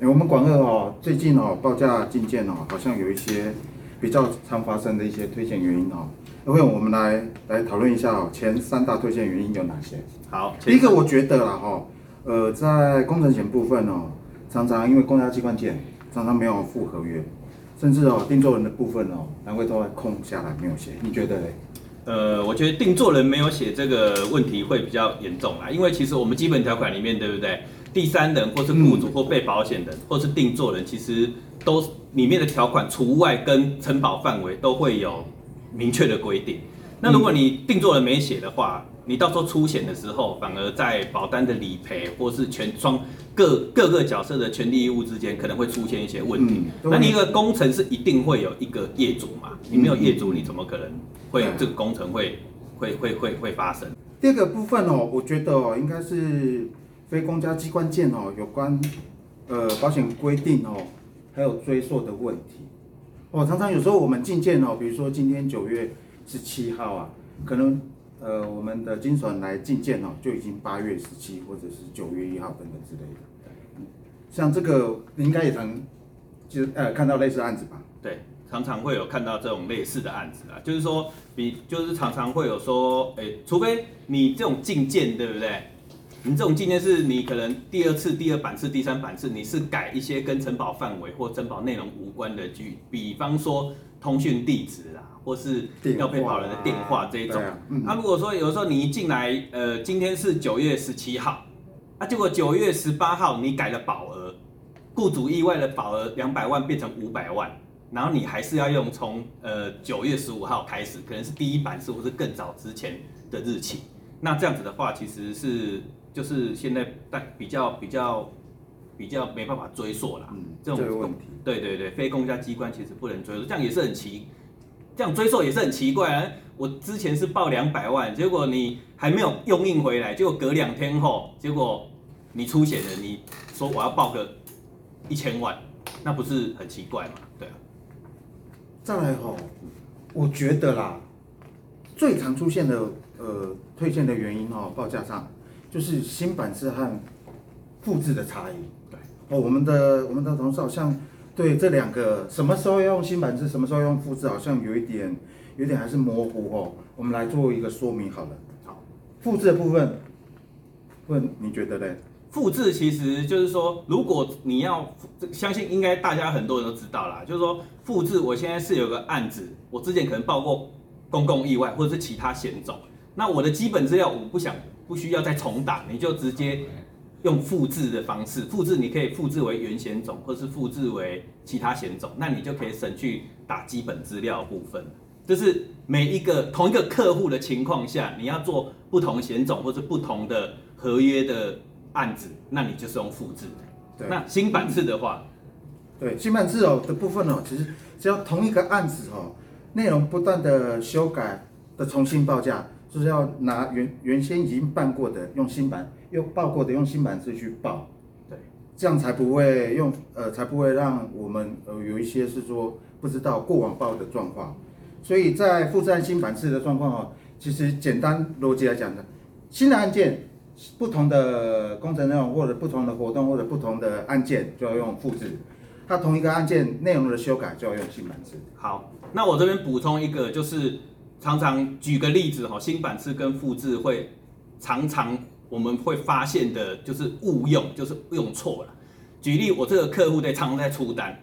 欸我们广二哦，最近哦报价进件哦，好像有一些比较常发生的一些推荐原因哦。那会我们来来讨论一下哦，前三大推荐原因有哪些？好，第一个我觉得啦哈，呃，在工程险部分哦，常常因为公家机关件常常没有附合约，甚至哦定做人的部分哦，单位都会空下来没有写，你觉得嘞？呃，我觉得定做人没有写这个问题会比较严重啦，因为其实我们基本条款里面，对不对？第三人或是雇主或被保险人、或是定做人，其实都里面的条款除外跟承保范围都会有明确的规定。那如果你定做人没写的话，你到时候出险的时候，反而在保单的理赔或是全双各各个角色的权利义务之间，可能会出现一些问题。嗯那你一个工程是一定会有一个业主嘛？你没有业主，你怎么可能会对这个工程会会会会会发生？第二个部分哦，我觉得哦，应该是非公家机关件哦，有关呃保险规定哦，还有追溯的问题。哦，常常有时候我们进件哦，比如说今天九月十七号啊，可能呃我们的金损来进件哦，就已经八月十七或者是九月一号等等之类的。像这个你应该也常就呃看到类似案子吧？对，常常会有看到这种类似的案子啊，就是说，比就是常常会有说，哎、除非你这种进件，对不对？你这种纪念是你可能第二次、第二版次、第三版次，你是改一些跟承保范围或承保内容无关的句，比方说通讯地址啊，或是要被保人的电话这一种对。啊，嗯那、如果说有时候你一进来，呃，今天是九月十七号，啊，结果九月十八号你改了保额，雇主意外的保额两百万变成五百万，然后你还是要用从呃九月十五号开始，可能是第一版是或是更早之前的日期。那这样子的话，其实是就是现在大比较比较比较没办法追溯啦。嗯，这种这个问题。对对对，非公家机关其实不能追溯，这样也是很奇，这样追溯也是很奇怪啊。我之前是报两百万，结果你还没有用印回来，结果隔两天后，结果你出险了，你说我要报个一千万，那不是很奇怪吗？对啊，再来吼、我觉得啦，最常出现的呃推荐的原因哦，报价上就是新版式和复制的差异。对，哦，我们的我们的同事好像对这两个什么时候要用新版式，什么时候用复制，好像有一点有一点还是模糊哦。我们来做一个说明好了。好，复制的部分，问你觉得嘞？复制其实就是说，如果你要，相信应该大家很多人都知道啦，就是说复制，我现在是有个案子，我之前可能报过公共意外或者是其他险种，那我的基本资料我不想不需要再重打，你就直接用复制的方式，复制你可以复制为原险种，或是复制为其他险种，那你就可以省去打基本资料的部分。就是每一个同一个客户的情况下，你要做不同险种或者不同的合约的案子，那你就是用复制。对那新版式的话，对，新版制哦的部分哦，其实只要同一个案子哦，内容不断的修改的重新报价，就是要拿原原先已经办过的用新版，又报过的用新版次去报，对，这样才不会用呃才不会让我们呃有一些是说不知道过往报的状况，所以在复制案新版次的状况哦，其实简单逻辑来讲呢，新的案件。不同的工程内容或者不同的活动或者不同的案件就要用复制，它同一个案件内容的修改就要用新版制。好，那我这边补充一个，就是常常举个例子哈，新版式跟复制会常常我们会发现的就是误用，就是用错了。举例，我这个客户在常常在出单，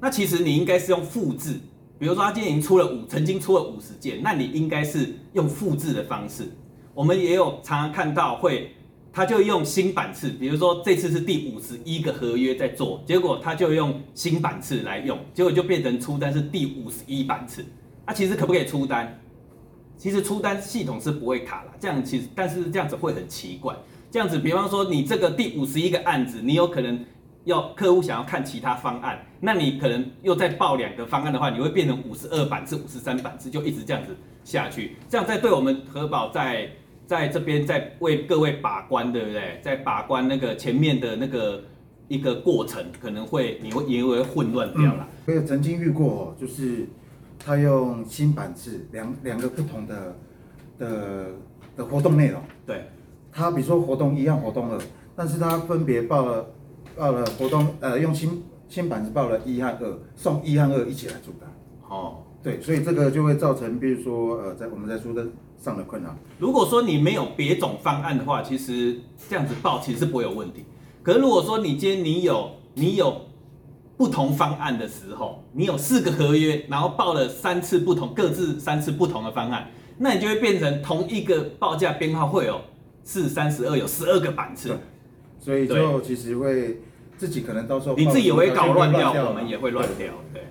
那其实你应该是用复制，比如说他今天已经出了五，曾经出了五十件，那你应该是用复制的方式。我们也有常常看到会，他就用新版次，比如说这次是第五十一个合约在做，结果他就用新版次来用，结果就变成出单是第五十一版次。那、其实可不可以出单？其实出单系统是不会卡了，这样其实但是这样子会很奇怪。这样子，比方说你这个第五十一个案子，你有可能要客户想要看其他方案，那你可能又再报两个方案的话，你会变成五十二版次、五十三版次，就一直这样子下去。这样在对我们核保在在这边在为各位把关，对不对？在把关那个前面的那个一个过程，可能会你会也会混乱掉了。我有曾经遇过，就是他用新版制两两个不同的的的活动内容，对他比如说活动一样活动二，但是他分别报了报了活动，呃，用新新板子报了一和二，送一和二一起来出单。哦，对，所以这个就会造成，比如说，呃，在我们在书的上的困扰。如果说你没有别种方案的话，其实这样子报其实是不会有问题。可是如果说你今天你有你有不同方案的时候，你有四个合约，然后报了三次不同，各自三次不同的方案，那你就会变成同一个报价编号会有四三十二有十二个版次，所以就其实会自己可能到时候你自己也会搞乱掉，我们也会乱掉，对。